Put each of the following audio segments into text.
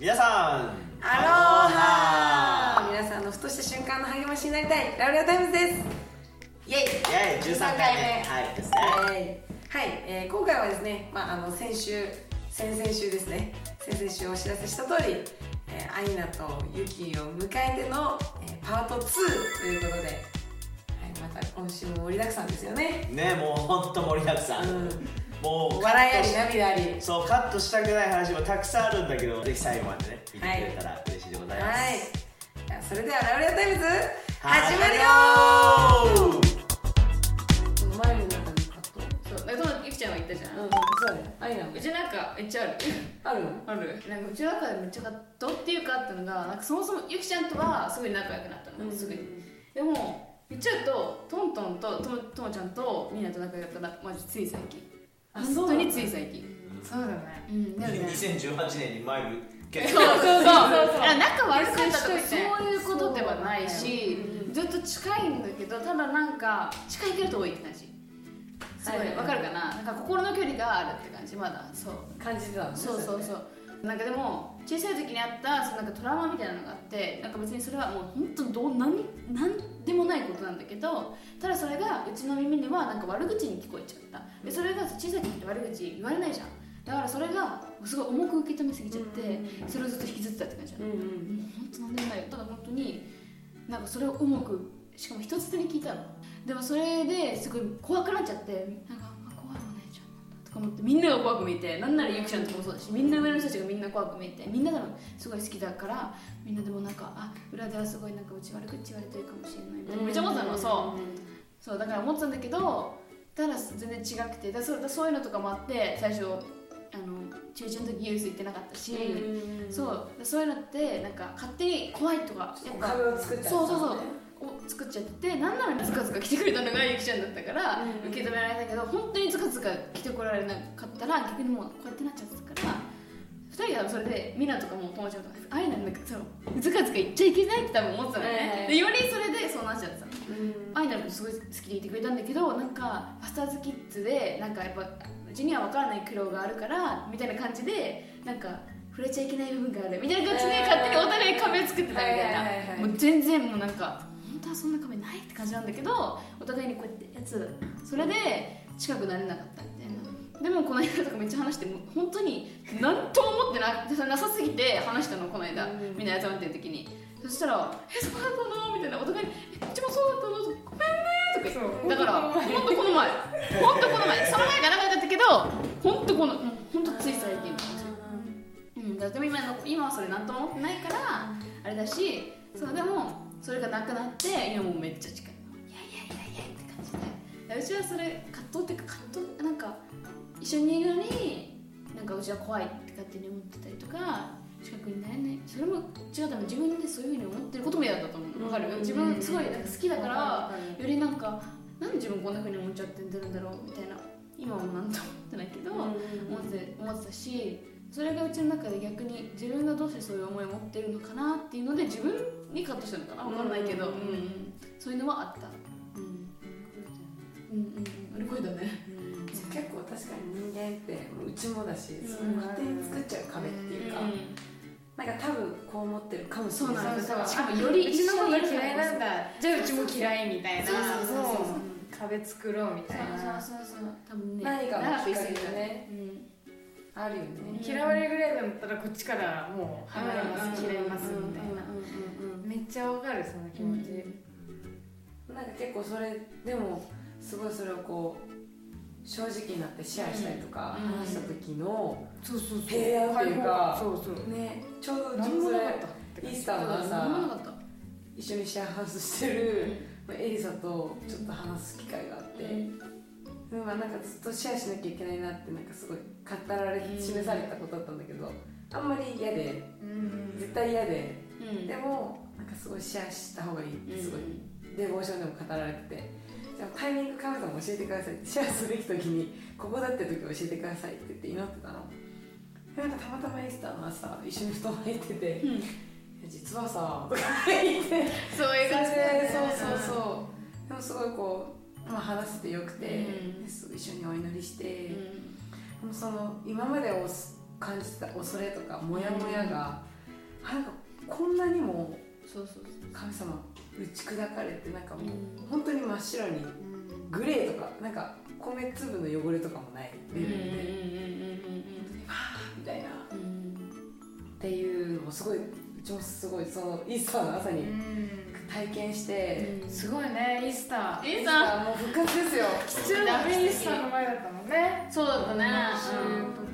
皆さん。アロハ。皆さんのふとした瞬間の励ましになりたい。ラウレアタイムズです。イエイ。イエイ。13回目。はいですね。はい、えー今回はですね、まあ、あの先週先々週ですね。先々週お知らせした通り、えーアイナとユキを迎えての、えーパート2ということで、はい、また今週も盛りだくさんですよね。ねもう本当盛りだくさん、うんもう笑いあり涙あり。そうカットしたくない話もたくさんあるんだけどぜひ最後までね見てくれたら嬉しいでございます、はい。それではラウレアタイムズ始まるよよ前の中にカット。そうだからゆきちゃんが言ったじゃん、うんそうだよ。アイナうちなんかめっちゃある？ある？ある？なんかうちの中でめっちゃカットっていうかっていうのがなんかそもそもゆきちゃんとはすごい仲良くなったの、すぐに。でも言っちゃうとトントンとともともちゃんとみんなと仲良かった。らマジつい最近あ本当につい最近。そうだね。うんだよね。2018年にマイル結そうそうそう。そう仲悪かったとかそうそういうことではないしうんずっと近いんだけどただなんか近いけど遠いって感じすごいわかるかな。なんか心の距離があるって感じまだ。そう。感じてたそうそうそう。なんかでも小さい時にあったそのなんかトラウマみたいなのがあってなんか別にそれはもう本当どうなんなんでもないことなんだけどただそれがうちの耳にはなんか悪口に聞こえちゃった。でそれが小さい時って悪口言われないじゃん。だからそれがすごい重く受け止めすぎちゃってそれをずっと引きずってたって感じだうんうんもう本当なんでもないよ。ただ本当になんかそれを重くしかも一つに聞いたの。でもそれですごい怖くなっちゃってなんかか思ってみんなが怖く見えてなんならゆきちゃんとかもそうだしみんな上の人たちがみんな怖く見えてみんな多分すごい好きだからみんなでもなんかあ裏ではすごいなんかうち悪口言われてるかもしれないみたいな。めっちゃ思ってたのそう。そうだから思ってたんだけどただ全然違くてだそうだそういうのとかもあって最初あの中1の時ユース行ってなかったし、そうそういうのってなんか勝手に怖いとかやっぱそうそうそう。を作っちゃってなんならズカズカ来てくれたのがゆきちゃんだったから、うん受け止められたけど本当にズカズカ来てこられなかったら逆にもうこうやってなっちゃってたから2人がそれでミナとかも友達とかああいうのなんかそうズカズカ言っちゃいけないって多分思ってたのね、はいはいでよりそれでそうなっちゃってたアイナのことすごい好きでいてくれたんだけどなんかファスターズキッズでなんかやっぱうちには分からない苦労があるからみたいな感じでなんか触れちゃいけない部分がある。みたいな感じでえー勝手にお互い壁作ってたみたいな。い。もう全然もうなんか本当はそんな壁ないって感じなんだけどお互いにこうやってやつそれで近くなれなかったみたいな。でもこの間とかめっちゃ話してもう本当に何とも思ってななさ すぎて話したのこの間うん。みんな集まってる時に。そしたら「えそうだったの?」みたいなお互いに「えうちもそうだったの?」ごめんね」とかだから本当この前。本当この前。その前が長かったけど本当この本当つい最近の話うん、だって今の今はそれ何とも思ってないからあれだしそうでもそれがなくなって今もうめっちゃ近い。のいやいやいやいやって感じで。うちはそれ葛藤っていうか葛藤なんか一緒にいるのになんかうちは怖いって勝手に思ってたりとか近くになれないそれも違う多分自分でそういうふうに思ってることも嫌だったと思う。わかる？自分すごいなんか好きだからよりなんかなんで自分こんなふうに思っちゃってんだろうみたいな。今は何とも思ってないけど、思って思ってたしそれがうちの中で逆に自分がどうしてそういう思いを持ってるのかなっていうので自分にカットしたのかな分かんないけど、うん。うん。うん。そういうのはあったうん。うん。うん。あれ声だね結構確かに人間ってうちもだし、ん。その勝手に作っちゃう壁っていうか、なん。か多分こう思ってるかもしれないそうしかもよりうちの方が嫌いなん。だじゃあうちも嫌いみたいなそうそうそうそう壁作ろうみたいなそうそうそうそう多分ね何かのきっかけでねうんあるよね、嫌われるぐらいだったらこっちからもう離れます嫌いますみたいな。うんうんうんうんめっちゃわかるその気持ち。なんか結構それでもすごいそれをこう正直になってシェアしたりとかうん。話した時のそうそうそう。平安っていうかそうそう。ねちょうどうち何もそれイースターの朝一緒にシェアハウスしてるエリサとちょっと話す機会があって、でもまあなんかずっとシェアしなきゃいけないなってなんかすごい語られうん示されたことだったんだけどあんまり嫌でうん。絶対嫌でうん。でもなんかすごいシェアした方がいいってすごい。デボーションでも語られててじゃあタイミング神様教えてくださいシェアすべき時にここだって時教えてくださいって言って祈ってたの。でなんかたまたまイースターの朝一緒に布団入っててうん。実はさとか言ってそういう感じだよね。そうそうそう。でもすごいこう、まあ、話せてよくて、うん。一緒にお祈りして、うん。でもその今までを感じてた恐れとかモヤモヤがあなんかこんなにも神様打ち砕かれてなんかもう、うん本当に真っ白にグレーとかなんか米粒の汚れとかもない。レベルで、本当にわーみたいなっうん。ていうのもすごいうちもすごいそのイースターの朝に体験して、すごいねイースター。イースター？もう復活ですよ。普通のイースターの前だったもんね。そうだったね。そういう時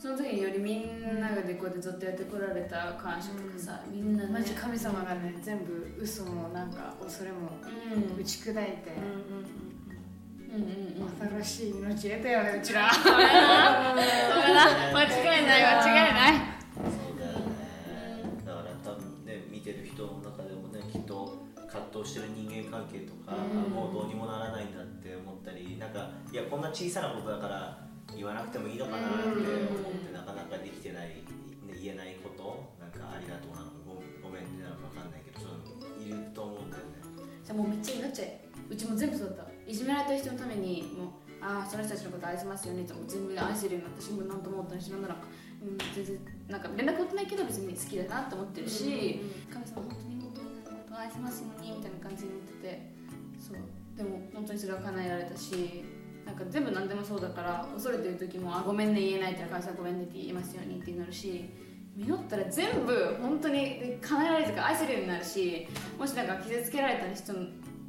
その時によりみんながでこうやってずっとやってこられた感謝とかさ、みんなね。マジ神様がね全部嘘もなんか恐れもうん。打ち砕いてうんうんうん新しい命得たよねうちら。間違いない間違いない葛藤してる人間関係とか、うん。もうどうにもならないんだって思ったりなんかいやこんな小さなことだから言わなくてもいいのかなって思って、なかなかできてない、ね、言えないことなんかありがとうなのかごごめんねなのか分かんないけどそういると思うんだよね。じゃあもうめっちゃ祈っちゃえうちも全部そうだった。いじめられた人のためにもうああその人たちのこと愛せますよねとも全部愛せるようになったしもう何とも思ったりしなんなら、うん、全然なんか連絡取ってないけど別に好きだなと思ってるし、神様本当願いしますようにみたいな感じになってて。そう。でも本当にそれは叶えられたしなんか全部何でもそうだから恐れてる時も「あごめんね言えない」って言ったら神様ごめんねって言いますようにってなるし実ったら全部本当に叶えられるとか愛せるようになるしもしなんか傷つけられた人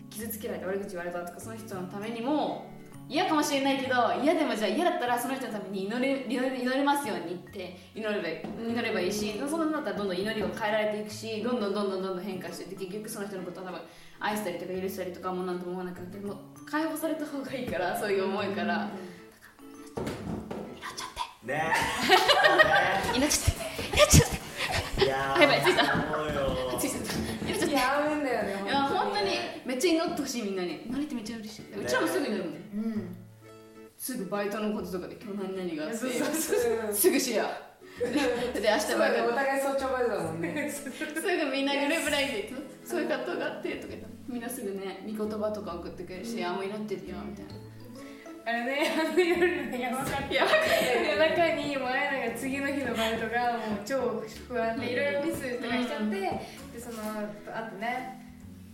傷つけられた悪口言われたとかその人のためにも嫌かもしれないけど嫌でもじゃあ嫌だったらその人のために祈れ祈れ祈れますようにって祈ればいい祈ればいいしそのなったらどんどん祈りが変えられていくしどんどんどんどんどんどん変化していって結局その人のことを多分愛したりとか許したりとかもなんとも思わなくなってもう解放された方がいいからそういう思いから。祈っちゃっね。て 祈っちゃって。祈っちゃって。やーやばいついた。ついちゃった。祈っちゃってやめんだよねいや本当に。めっちゃ祈ってほしいみんなに。祈れてめっちゃうちらもすぐ祈るもんうん。すぐバイトのこととかで今日何々があって。そうそうそう。すぐシェアで明日そうバイトお互い早朝バイトだもんね。すぐみんなグループラインでそういう葛藤があってとか言ったらみんなすぐね御言葉とか送ってくれるし、あもう祈ってるよみたいな。あれねあの夜のやばかった夜中にもうあやなが次の日のバイトがもう超不安でいろいろミスとかしちゃって、でそのあとね。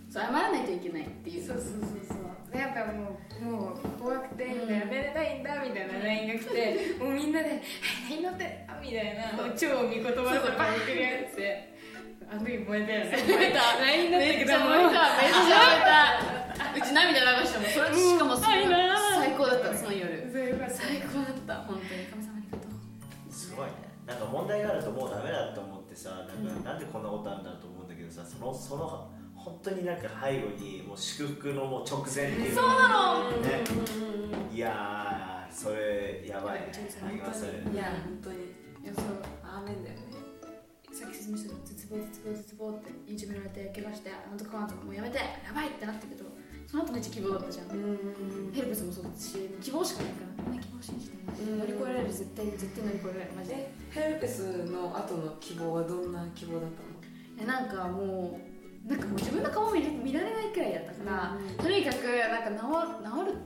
そう謝らないといけないっていう。そうそうそうそうでやっぱもうもう怖くてみたいなやめれないんだみたいな LINE が来てもうみんなで「祈って!」みたいな。超見言葉とか送り合って。あの時燃えたよね燃えた。LINE だったけどもめっちゃ燃えた。めっちゃ燃えた。うち涙流したもんそれしかもすごい最高だったその夜。そうよかった最高だった本当に神様ありがとう。すごい。ねなんか問題があるともうダメだと思ってさなんか、なんでこんなことあるんだと思うんだけどさそのその本当になんか背後にもう祝福のもう直前っていうそうなの。ね。いやーそれやばいね。ありますいや本当に。いやそうアーメンだよね。さっき説明した絶望絶望絶望っていじめられて怪我してなんとかなんとかもうやめて。やばいってなったけどその後めっちゃ希望だったじゃん。ヘルプスもそうだし希望しかないからみんな希望信じてうん乗り越えられる絶対絶対乗り越えられるマジで。えヘルペスの後の希望はどんな希望だったの？えなんかもうなんかもう自分の顔見れ見られないくらいだったから、うん。とにかくなんか治治る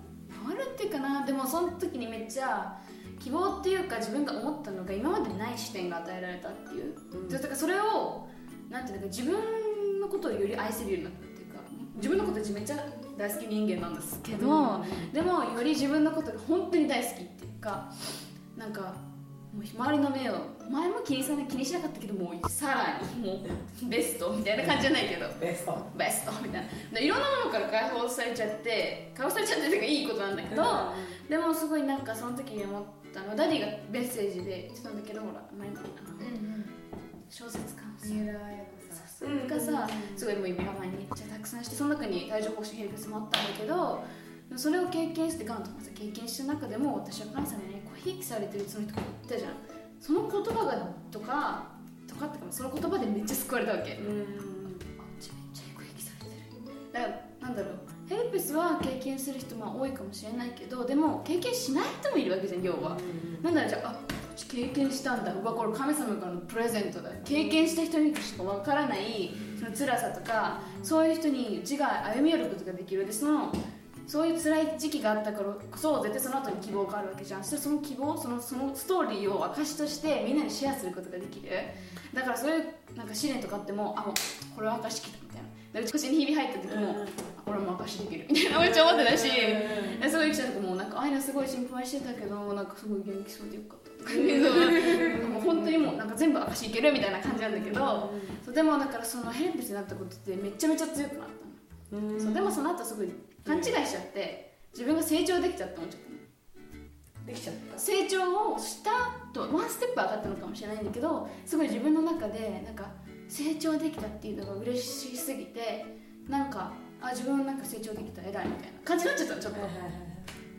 治るっていうかなでもその時にめっちゃ希望っていうか自分が思ったのが今までない視点が与えられたっていう、うん。だからそれをなんていうのか自分のことをより愛せるようになったっていうか自分のことめっちゃ大好き人間なんですけど、でもより自分のことが本当に大好きっていうかなんかもう周りの目を前も気にさな気にしなかったけどもうさらにもうベストみたいな感じじゃないけど。ベスト。ベストみたいな。でいろんなものから解放されちゃって解放されちゃってっていうかいいことなんだけど、でもすごいなんかその時に思ったのはダディがメッセージで言ってたんだけどほら前のあの小説家三浦綾子さんがさすごいもう指輪前にめっちゃたくさんしてその中に帯状疱疹ヘルペスもあったんだけどそれを経験してがんとかさ経験した中でも私は神様にこうひいきされてるその人が言ったじゃんその言葉がとかとかってかその言葉でめっちゃ救われたわけ、うん。あめっちゃ攻撃されてる。だからなんだろう。ヘルペスは経験する人も多いかもしれないけどでも経験しない人もいるわけじゃん要は、なんだろうじゃああ私経験したんだ。うわこれ神様からのプレゼントだ。経験した人にしかわからないその辛さとかそういう人にうちが歩み寄ることができる。でそのそういう辛い時期があったからこそ絶対その後に希望があるわけじゃん。そしてその希望そのそのストーリーを証としてみんなにシェアすることができる。だからそういうなんか試練とかあってもあもうこれは証来たみたいな。で口にひび入った時も、あこれも証できるみたいな。めっちゃ思ってたし、でそういう人とかもなんかあいなすごい心配してたけどなんかすごい元気そうでよかったもう本当にもうなんか全部証いけるみたいな感じなんだけど、そうでもだからそのヘルペスになったことってめちゃめちゃ強くなったの、そうでもその後すごい勘違いしちゃって自分が成長できたって思っちゃったのできちゃった。成長をしたとワンステップ上がったのかもしれないんだけどすごい自分の中でなんか成長できたっていうのが嬉しすぎてなんかあ自分なんか成長できた偉いみたいな感じになっちゃったのちょっと。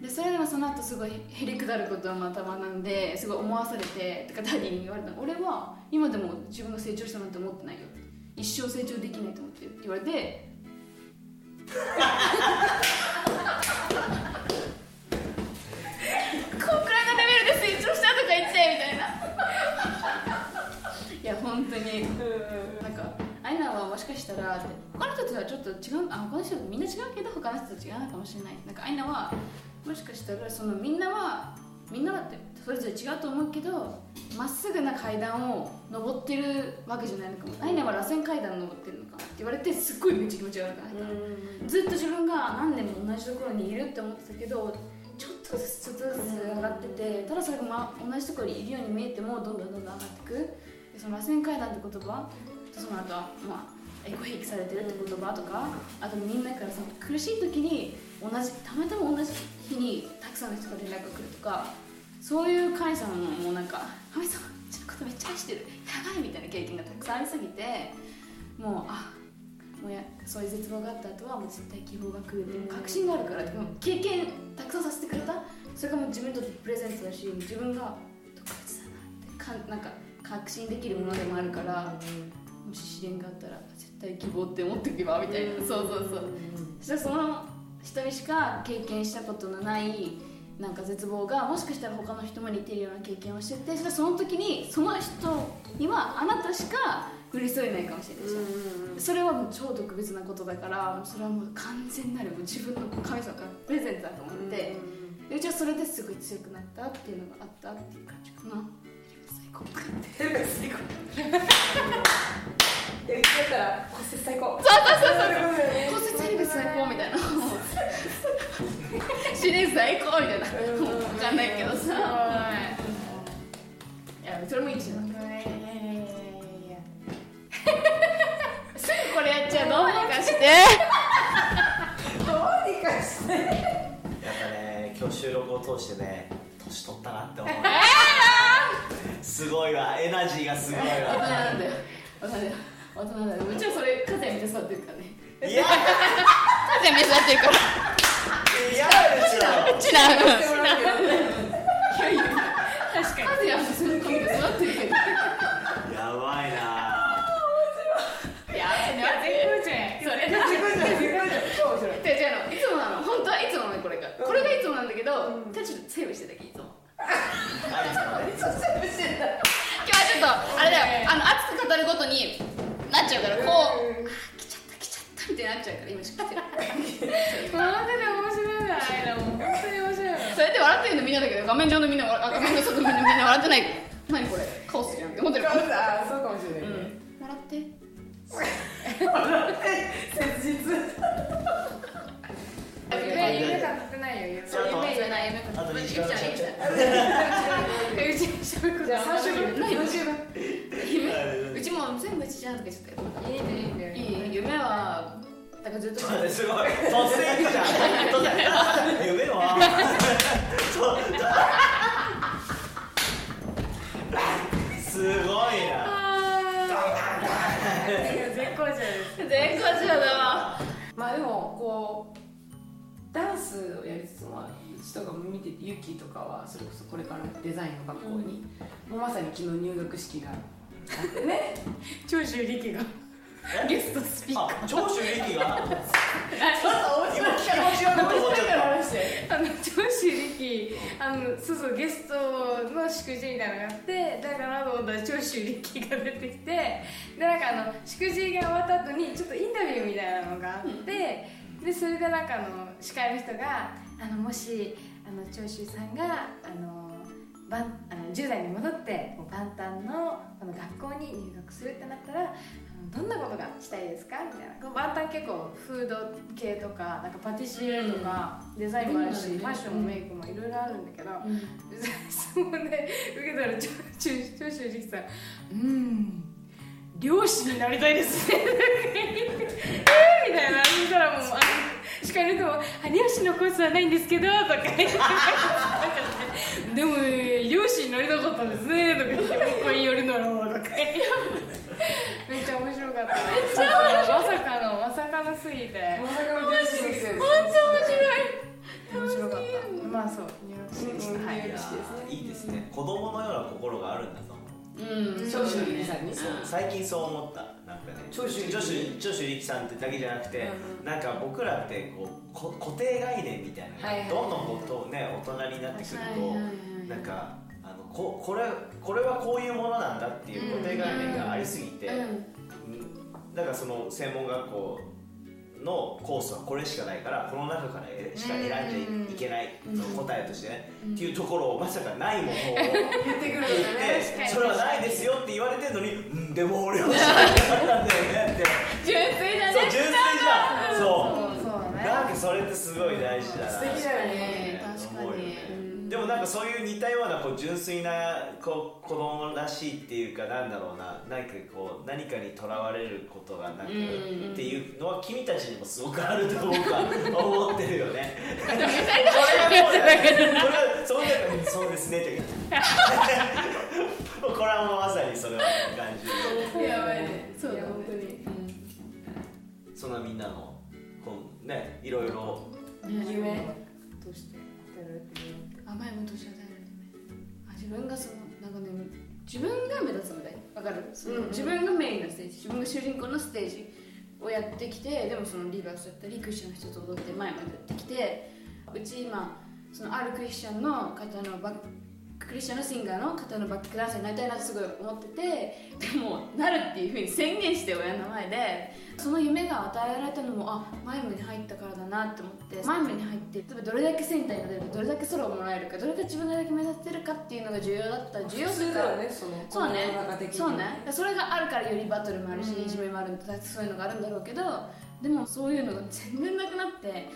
でそれでもその後すごいへりくだることをまた学んですごい思わされてとかダディに言われたの。俺は今でも自分が成長したなんて思ってないよ。一生成長できないと思ってるって言われてこんくらいのレベルで成長したとか言ってみたいな。いや本当に。なんかアイナはもしかしたらって。他の人とはちょっと違うあ他の人とみんな違うけど他の人と違うのかもしれない。なんかアイナはもしかしたらそのみんなはみんなだってそれぞれ違うと思うけどまっすぐな階段を登ってるわけじゃないのかも。アイナは螺旋階段登ってるのかって言われてすっごいめっちゃ気持ち悪くなった。ずっと自分が何年も同じところにいるって思ってたけどちょっとずつちょっとずつ上がっててただそれが、ま、同じところにいるように見えてもどんどんどんどん上がっていくでその螺旋階段って言葉とその後はまあエコひいきされてるって言葉とかあとみんなからその苦しい時に同じたまたま同じ日にたくさんの人から連絡が来るとかそういう神様もうなんか神様うちのことめっちゃ愛してる。やばいみたいな経験がたくさんありすぎてもうあもうやそういう絶望があった後はもう絶対希望が来る。って確信があるからでも経験たくさんさせてくれた。それがもう自分にとってプレゼントだし自分が特別だなって。かなんか確信できるものでもあるからもし試練があったら絶対希望って思っておけばみたい。なそうそうそう。そしたらその人にしか経験したことのないなんか絶望がもしかしたら他の人も似てるような経験をしててそしたらその時にその人にはあなたしか寄り添えないかもしれないじゃん。それはもう超特別なことだからそれはもう完全なる自分の神様からプレゼントだと思って。でうちはそれですごい強くなったっていうのがあったっていう感じかな。最高。最高。たら骨折最高。そうそうそうそう。骨折ヘルペス最高みたいな 試練最高みたいな。分かんないけどさ。いやそれもいいしなすぐこれやっちゃうどうにかしてどうにかしてやっぱね今日収録を通してね年取ったなって思う。すごいわ。エナジーがすごい大人わなんだよ。大人だよ。大人だよ。うちはそれ風やめて座ってるからね。いや風やめて座ってるから嫌でしょうちな。してもらうけど確かに風やめて座ってるけどやばいな。いや絶好調やそれ自分じゃ自分じゃ超面白い違う違うのいつもな。の本当はいつものこれがこれがいつもな。んだけど、ちょっとセーブしてたけいつもいつもね全部してんだ今日はちょっとあれだよあの熱く語るごとにな。っちゃうからこうった来ちゃったみたいになっちゃうから今しか来てる。マジで面白いなあれも。う本当に面白いわそうやって笑ってるのみんなだけど画面上のみんなはあ画面の外のみんな笑ってない。何これ？カオスじゃんって思ってる。あそうかもしれうない。ねん。笑って。切実夢夢語って。ないよ夢夢あとこ2時間経っちゃう夢うちに喋ることじゃあ3週分ない4週分夢うちも全部ちゃんとか言っちゃったよ。いいねいいね。いい夢はだからずっとすごい突然行くじゃん突然あ夢は。そうすごいな。絶好調です絶好調だわ。まあでもこうダンスをやりつつも人が見ててユキとかはそれこそこれからデザインの学校に、もうまさに昨日入学式があってね。長州力がゲストスピーカー。あ長州力が？気持ち悪いと思っちゃった。あの長州力あのそうそうゲストの祝辞みたいなのがあってだからと思ったら長州力が出てきてでなんかあの祝辞が終わった後にちょっとインタビューみたいなのがあって、でそれでなんかあの司会の人があのもしあの長州さんがあのばんあの10代に戻って万端のこの学校に入学するってなったらどんなことがしたいですか？みたいな。こう万端結構フード系とかなんかパティシエとか、デザインもあるし、うんファッションもメイクもいろいろあるんだけど、質問で受けたら長州力さん「うん漁師になりたいですね」えーみたいなそしたらもうあの司会の人もあ「漁師のコースはないんですけど」とか言って「でもえー漁師になりたかったですね」とか言って「もう一回やるなら」とか言ってめっちゃ面白かった。めっちゃまさかのまさかのすぎて。まさかの電子すぎて面白かった。まあそうニューヨークシティはいいいですね。子供のような心があるんだと思ううん。長州力さんに？そう。最近そう思った。なんかね長州力。長州長州力さんってだけじゃなくて、うん。なんか僕らってこうこ固定概念みたいなのが、はいはいはい。どんどんこうね大人になってくると、なんかここれこれはこういうものなんだっていう固定概念がありすぎて、うん。うん。だからその専門学校のコースはこれしかないからこの中からしか選んじゃいけない、答えとしてね、っていうところをまさかないものを言ってくるんだねでそれはないですよって言われてるのに、うん、でも俺は知らなかったんだよねって。純粋だね。そう純粋じゃん。そう。そう。そうね。なんかそれってすごい大事だな。素敵だよね。確かに。思うよねでもなんかそういう似たようなこう純粋なこう子供らしいっていうかなんだろうな。何かこう何かにとらわれることがなくっていうのは君たちにもすごくあると僕は 思ってるよね。それはそうだそうですね。ってこれはもうまさにそれは感じ。やばいね。そうだ本当に。そんなみんなのこうねいろいろ夢その自分がメインのステージ。自分が主人公のステージをやってきてでもそのリバースだったりクリスチャンの人と踊って前までやってきてうち今そのあるクリスチャンの方のバックリスチャンのシンガーの方のバックダンサーになりたいなってすごい思っててでもなるっていうふうに宣言して親の前でその夢が与えられたのもあマイムに入ったからだなって思ってマイムに入って例えばどれだけセンターに立てるかどれだけソロをもらえるかどれだけ自分がだけ目立ってるかっていうのが重要だった。重要普通だよねそのそうね。そうね。それがあるからよりバトルもあるし、いじめもあるんだそういうのがあるんだろうけどでもそういうのが全然なくなって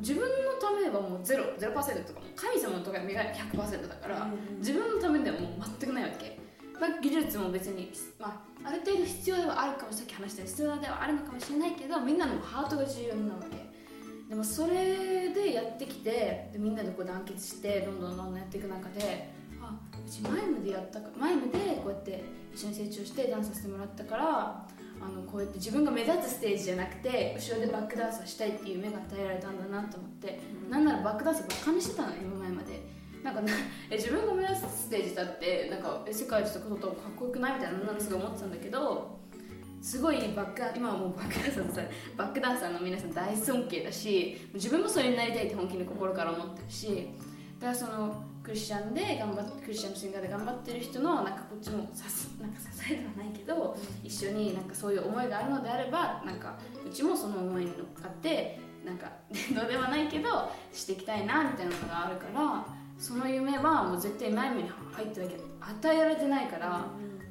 自分のためはもうゼロゼロパーセントとかも神様とか目が100%だから、自分のためではもう全くないわけ、まあ、技術も別に、まあ、ある程度必要ではあるかもさっき話した必要ではあるのかもしれないけどみんなのハートが重要なわけ。でもそれでやってきてでみんなでこう団結してどんどんどんどんやっていく中であうちマイムでやったかマイムでこうやって一緒に成長してダンスさせてもらったからあのこうやって自分が目立つステージじゃなくて後ろでバックダンサーしたいっていう夢が与えられたんだなと思って、なんならバックダンサーばっかにしてたの今前まで。なんかなえ自分が目立つステージだってなんかえ世界一とかとかっこよくないみたいななんかすごい思ってたんだけどすごいバック今はもうバックダンサーバックダンサーの皆さん大尊敬だし自分もそれになりたいって本気に心から思ってるしだからそのクリスチャンで頑張ってクリスチャンのシンガーで頑張ってる人のなんかこっちもさすなんか支えではないけど一緒になんかそういう思いがあるのであればなんかうちもその思いに乗っかってなんか どうではないけどしていきたいなみたいなのがあるからその夢はもう絶対前目に入ってなきゃ与えられてないから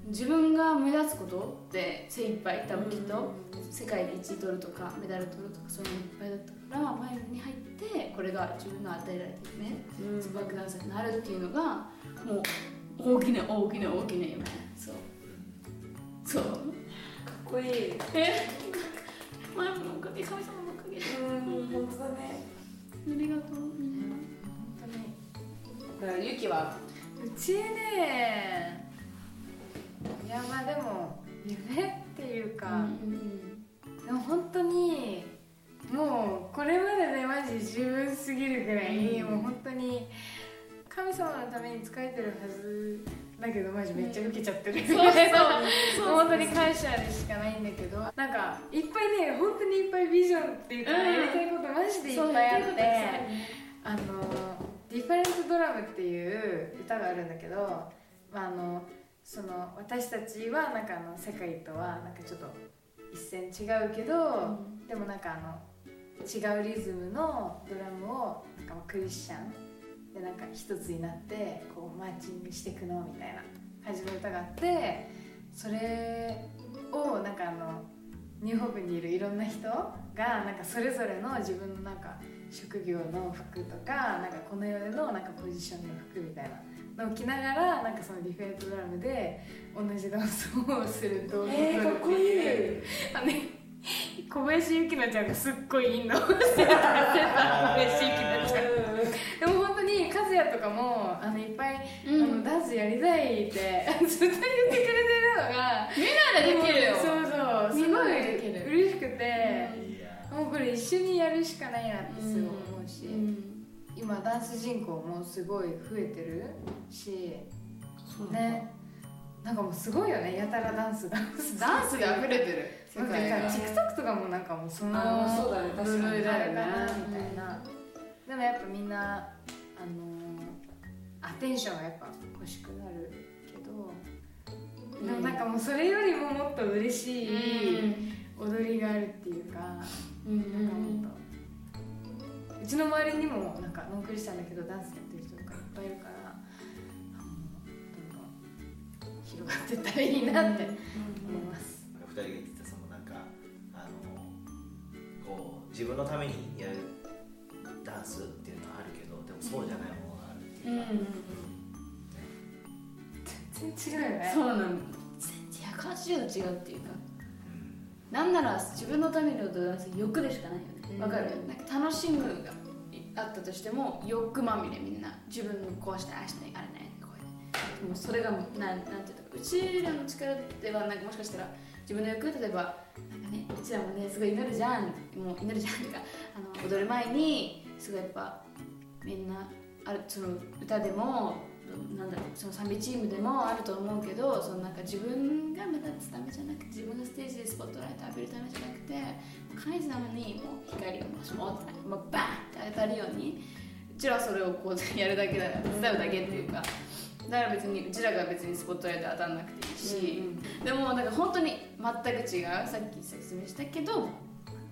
自分が目立つことって精一杯多分きっと。世界で1位取るとかメダル取るとかそういうのいっぱいだったから前目に入ってこれが自分が与えられてるねスパークダンサーになるっていうのがもう大きな大きな大きな夢。そう。そう。かっこいい。え？のおかげ神様のおかげ。でうん本当だね。ありがとうだからゆきはうちねいやまあでも夢っていうか、でも本当にもうこれまででマジ十分すぎるぐらい、もう本当に神様のために使えてるはずだけどマジめっちゃ受けちゃってる、そうそう。本当に感謝でしかないんだけどなんかいっぱいね本当にいっぱいビジョンっていうか、うんやりたいことマジでいっぱいあってあの「ディファレントドラム」っていう歌があるんだけど、まあ、あのその私たちはなんかあの世界とはなんかちょっと一線違うけど、でもなんかあの違うリズムのドラムをなんかクリスチャンでなんか一つになってこうマーチングしていくのみたいな感じの歌があってそれをなんかあのニューホープにいるいろんな人がなんかそれぞれの自分のなんか職業の服とかなんかこの世でのなんかポジションの服みたいなのを着ながらなんかそのディフェントドラムで同じダンスをする動画えー、かっこいい。あのね小林幸乃ちゃんがすっごいいいの。小林幸乃ちゃん。でも本当に和也とかもあのいっぱい、うん。あのダンスやりたいって ずっと言ってくれてるのがみんなでできるよ。そうそう。すごいでできる。嬉しくて、いやもうこれ一緒にやるしかないなってすごい思うし、うん。今ダンス人口もすごい増えてるしね。なんかもうすごいよね。やたらダンスダンス。ダンスが溢れてる世なんか界が TikTok とかもなんかもうそのそうだね。確かに。あるかなみたいな。でもやっぱみんなあのーアテンションがやっぱ欲しくなるけど、でもなんかもうそれよりももっと嬉しい踊りがあるっていうか、うんなんかもっと。うちの周りにもなんかノンクリスチャンだけどダンスやってる人とかいっぱいいるからあのどんどん広がってったらいいなって思います。なんか二人が言ってたそのなんか自分のためにやるダンスっていうのはあるけどでもそうじゃないものがあるっていうか、全然違うよね。そうなの。全然180度違うっていうか。なんなら自分のために踊るダンス欲でしかないよね。わかる？なんか楽しむがあったとしても欲まみれみんな自分のこうしたいああしたいあれないこういう。もうそれがなんなんていうのうちらの力ではなんかもしかしたら自分の欲例えばねうちらもねすごい祈るじゃんもう祈るじゃんっていうかあの踊る前にすごいやっぱみんなあるその歌でもなんだろうその賛美チームでもあると思うけどそのなんか自分が目立つためじゃなくて自分がステージでスポットライト浴びるためじゃなくて神様にもう光をもしももうバーンって当たるようにうちらはそれをこうやるだけだから手伝うだけっていうかだから別にうちらが別にスポットライト当たらなくていいし、でもなんか本当に全く違うさっき説明したけど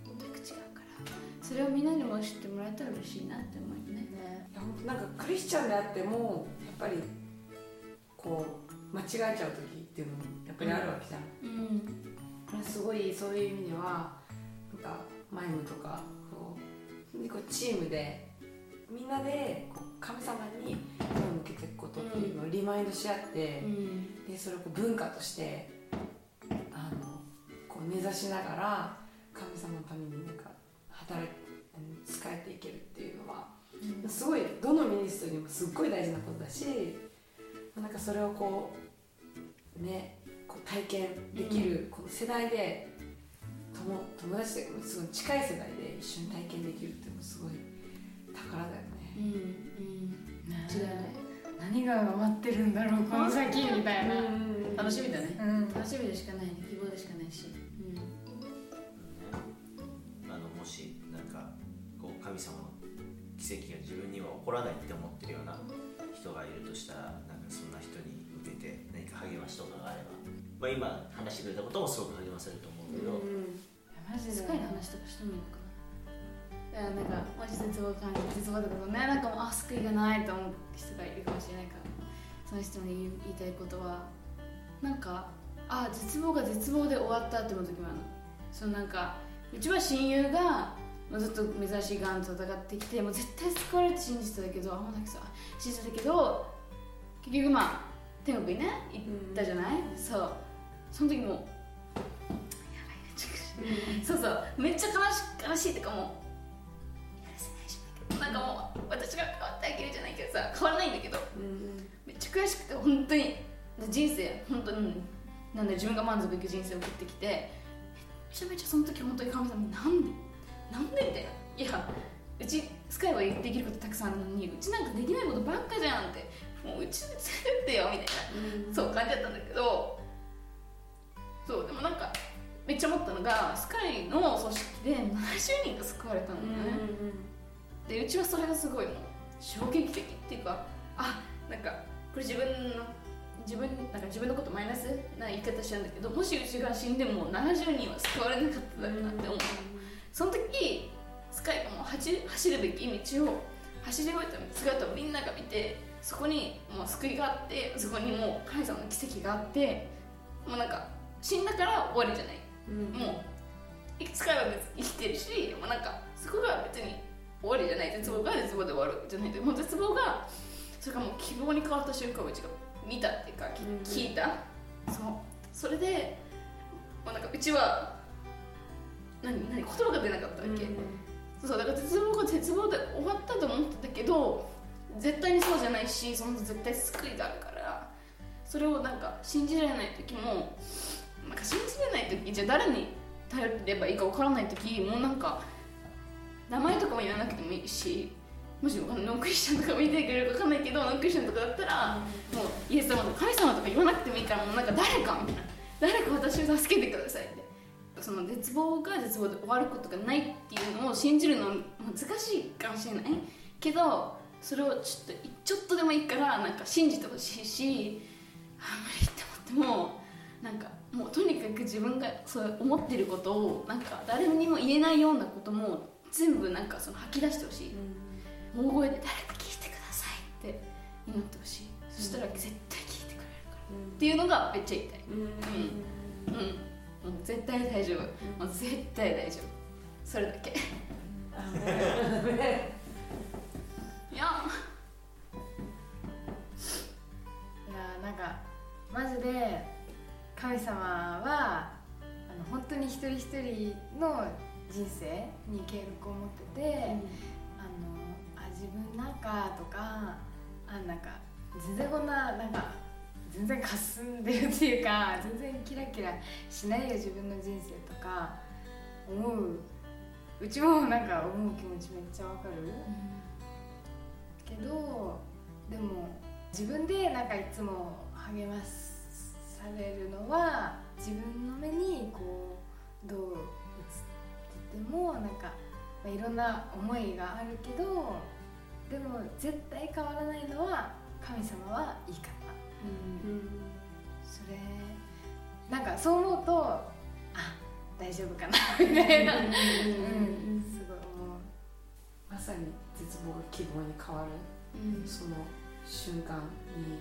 全く違うからそれをみんなにも知ってもらえたら嬉しいなって思うよね。いや本当なんかクリスチャンであってもやっぱりこう間違えちゃう時っていうのもやっぱりあるわけじゃん、うん。これすごいそういう意味ではなんかマイムとかこうこうチームでみんなでこう神様に目を向けていくことっていうのをリマインドし合って、うん。でそれをこう文化としてあのこう根ざしながら神様のためになんか働いあの使えていけるっていうのはすごいどのミニストリーにもすっごい大事なことだしなんかそれをこうねこう体験できるこの世代で友友達というかすごい近い世代で一緒に体験できるっていうのもすごい宝だよね。うんうん。何が待ってるんだろうこの先みたいな。楽しみだね。うん。楽しみでしかない。ね希望でしかないし。あのもしなんかこう神様の奇跡が自分には起こらないって思ってるような人がいるとしたらなんかそんな人に向けて何か励ましとかがあれば、まあ、今話してくれたこともすごく励ませると思うけど、マジで。スカイの話とかしてもいいのかないやなんかマジ絶望感じ絶望とかねなんかもうあ救いがないと思う人がいるかもしれないからその人に言いたいことはなんかあ絶望が絶望で終わったって思う時もあるの。そのなんかうちは親友がもうずっと目指しがんと戦ってきてもう絶対救われるって信じてたけどあもうなんかさ信じてたけど結局まあ天国にね行ったじゃない、そう。その時もやばいめっちゃそうそう。めっちゃ悲し悲しいってかもなんかもう私が変わってあげるじゃないけどさ変わらないんだけどめっちゃ悔しくて本当に人生本当になんで自分が満足いく人生を送ってきてめちゃめちゃその時本当に神様になんでなんでみたいな。いやうちスカイはできることたくさんあるのにうちなんかできないことばっかじゃんってもううちで作ってよみたいなそう感じだったんだけどそうでもなんかめっちゃ思ったのがスカイの組織で70人が救われたのね、でうちはそれがすごいもう衝撃的っていうかあなんかこれ自分の自分なんか自分のことマイナスな言い方しちゃうんだけどもしうちが死んでも70人は救われなかっただろうなって思う。その時スカイがもう走走るべき道を走り終えた姿をみんなが見てそこにもう救いがあってそこにもう神様の奇跡があってもうなんか死んだから終わりじゃない、うん。もうスカイは別に生きてるしもうなんかそこが別に終わりじゃない絶望が絶望で終わるじゃないもう絶望がそれがもう希望に変わった瞬間をうちが見たっていうか、聞いた。そう。それでもうなんかうちは何何言葉が出なかったわけ、そうだから絶望が絶望で終わったと思ってたけど絶対にそうじゃないしその絶対救いがあるからそれをなんか信じられない時もなんか信じれない時じゃあ誰に頼ればいいか分からない時もうなんか名前とかも言わなくてもいいしもしノンクリスチャンとか見てくれるか分かんないけどノンクリスチャンとかだったらもうイエス様とか神様とか言わなくてもいいからもうなんか誰かみたいな誰か私を助けてくださいって。その絶望が絶望で終わることがないっていうのを信じるのは難しいかもしれない。けどそれをちょっとちょっとでもいいからなんか信じてほしいしあ無理って思ってもなんかもうとにかく自分がそう思ってることをなんか誰にも言えないようなことも全部なんかその吐き出してほしい。大声で誰か聞いてくださいって祈ってほしい。そしたら絶対聞いてくれるから。っていうのがめっちゃ言いたい。うん。もう絶対大丈夫。もう絶対大丈夫。それだけ。いやいやなんかマジで神様はあの本当に一人一人の人生に計画を持ってて、あのあ自分なんかとかあなんか全然こんななんか全然かすんでるっていうか 全然キラキラしないよ自分の人生とか思う。うちもなんか思う気持ちめっちゃわかる、けどでも自分でなんかいつも励まされるのは自分の目にこうどう映っててもなんか、まあ、いろんな思いがあるけどでも絶対変わらないのは神様はいい方それなんかそう思うとあ大丈夫かなみたいな、うん、すごい思う。まさに絶望が希望に変わる。その瞬間に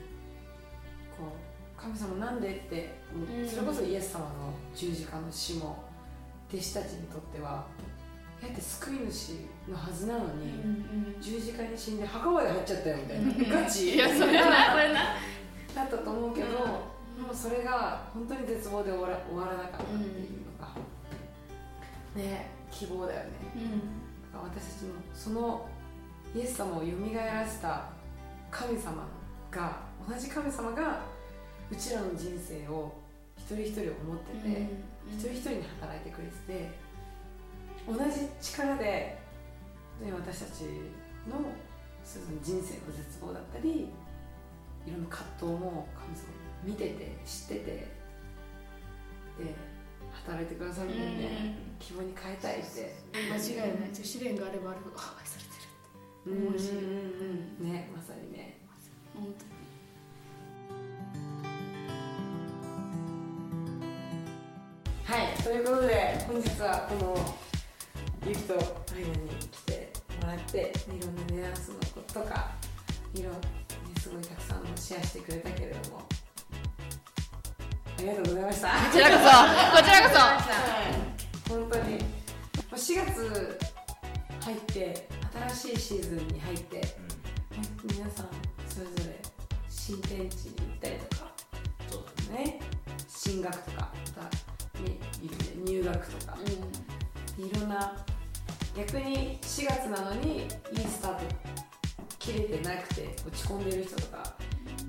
こう神様なんでってそれこそイエス様の十字架の死も弟子たちにとってはだって救い主のはずなのに、十字架に死んで墓場で入っちゃったよみたいな。ガチ？いやそれなそれなだったと思うけど、もうそれが本当に絶望で終わら終わらなかったっていうのが、ね希望だよね。だから私たちもそのイエス様をよみがえらせた神様が同じ神様がうちらの人生を一人一人思ってて、一人一人に働いてくれてて同じ力で、ね、私たちのその人生の絶望だったりいろんな葛藤も神様見てて知っててで働いてくださるんだよね、希望に変えたいって。間違いない。試練があればあるほどあ愛されてるうん思うし。うんうんねまさにね。本当にはいということで本日はこのゆきとアイナに来てもらっていろんなニュアンスのこととかいろ、ね、すごいたくさんのシェアしてくれたけれども。ありがとうございました。こちらこそ。こちらこはい。本当に。もう4月入って新しいシーズンに入って、ね皆さんそれぞれ新天地に行ったりとかそうだね。ね進学とかまた、入学とか。いろんな逆に4月なのにいいスタート切れてなくて落ち込んでる人とか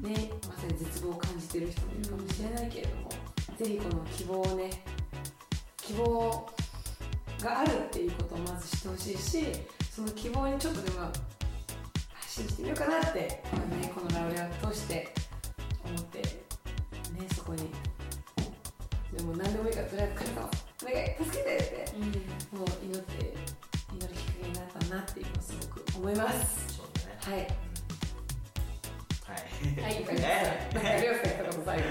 ねまさに絶望を感じてる人もいるかもしれないけれども、ぜひこの希望をね希望があるっていうことをまず知ってほしいしその希望にちょっとでも信じてみようかなって、ね、このラウレアを通して思ってねそこにでも何でもいいからとりあえず神様お願い助けて。ってもう祈って祈るきっかけになったなっていうのをすごく思います。そうだね。はい。はい。はい。なんかりょうすけ一言最後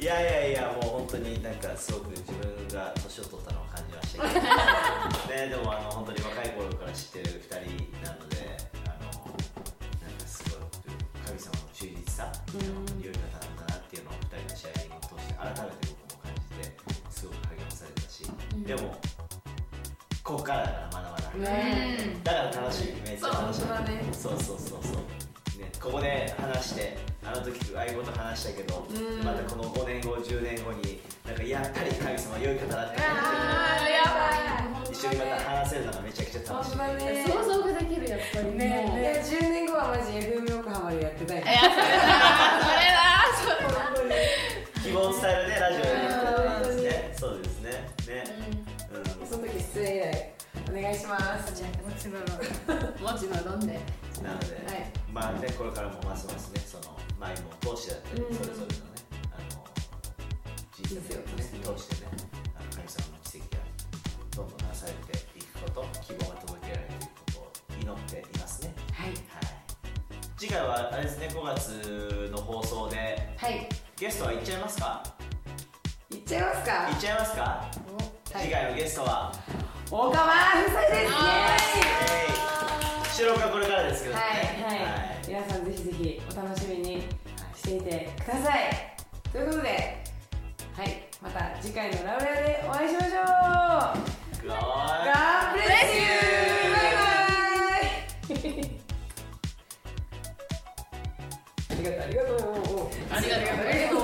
いやいやいやもう本当になんかすごく自分が年を取ったのを感じましたけど。ねでもあの本当に若い頃でもここからだからまだまだ、ねだから楽しいめっちゃ楽しいそうそうそうそうそう。ね、ここで話してあの時ああいうこと話したけど、うん。またこの5年後10年後になんかやっぱり神様良い方だったあーやばい。一緒にまた話せるのがめちゃくちゃ楽しい。ね。想像ができるやっぱりもうね10年後はマジ FM 横浜でやってたい。いじゃもちろんあもちろん飲んで。なので、はい。まあねこれからもますますねその前も通してだったり、うん。それぞれのねあの人生をね通してねあの神様の奇跡がどんどんなされていくこと希望が届けられていくことを祈っていますね。はい。はい。次回はあれですね5月の放送ではい。ゲストは行っちゃいますか？いっちゃいますか？行っちゃいますか、はい。次回のゲストは？大川夫妻です収録はこれからですけどね。はい。はい、皆さんぜひぜひお楽しみにしていてください。ということではい。また次回のラウレアでお会いしましょう。グロー God bless you! バイバイ。ありがとうありがとう。ありがとう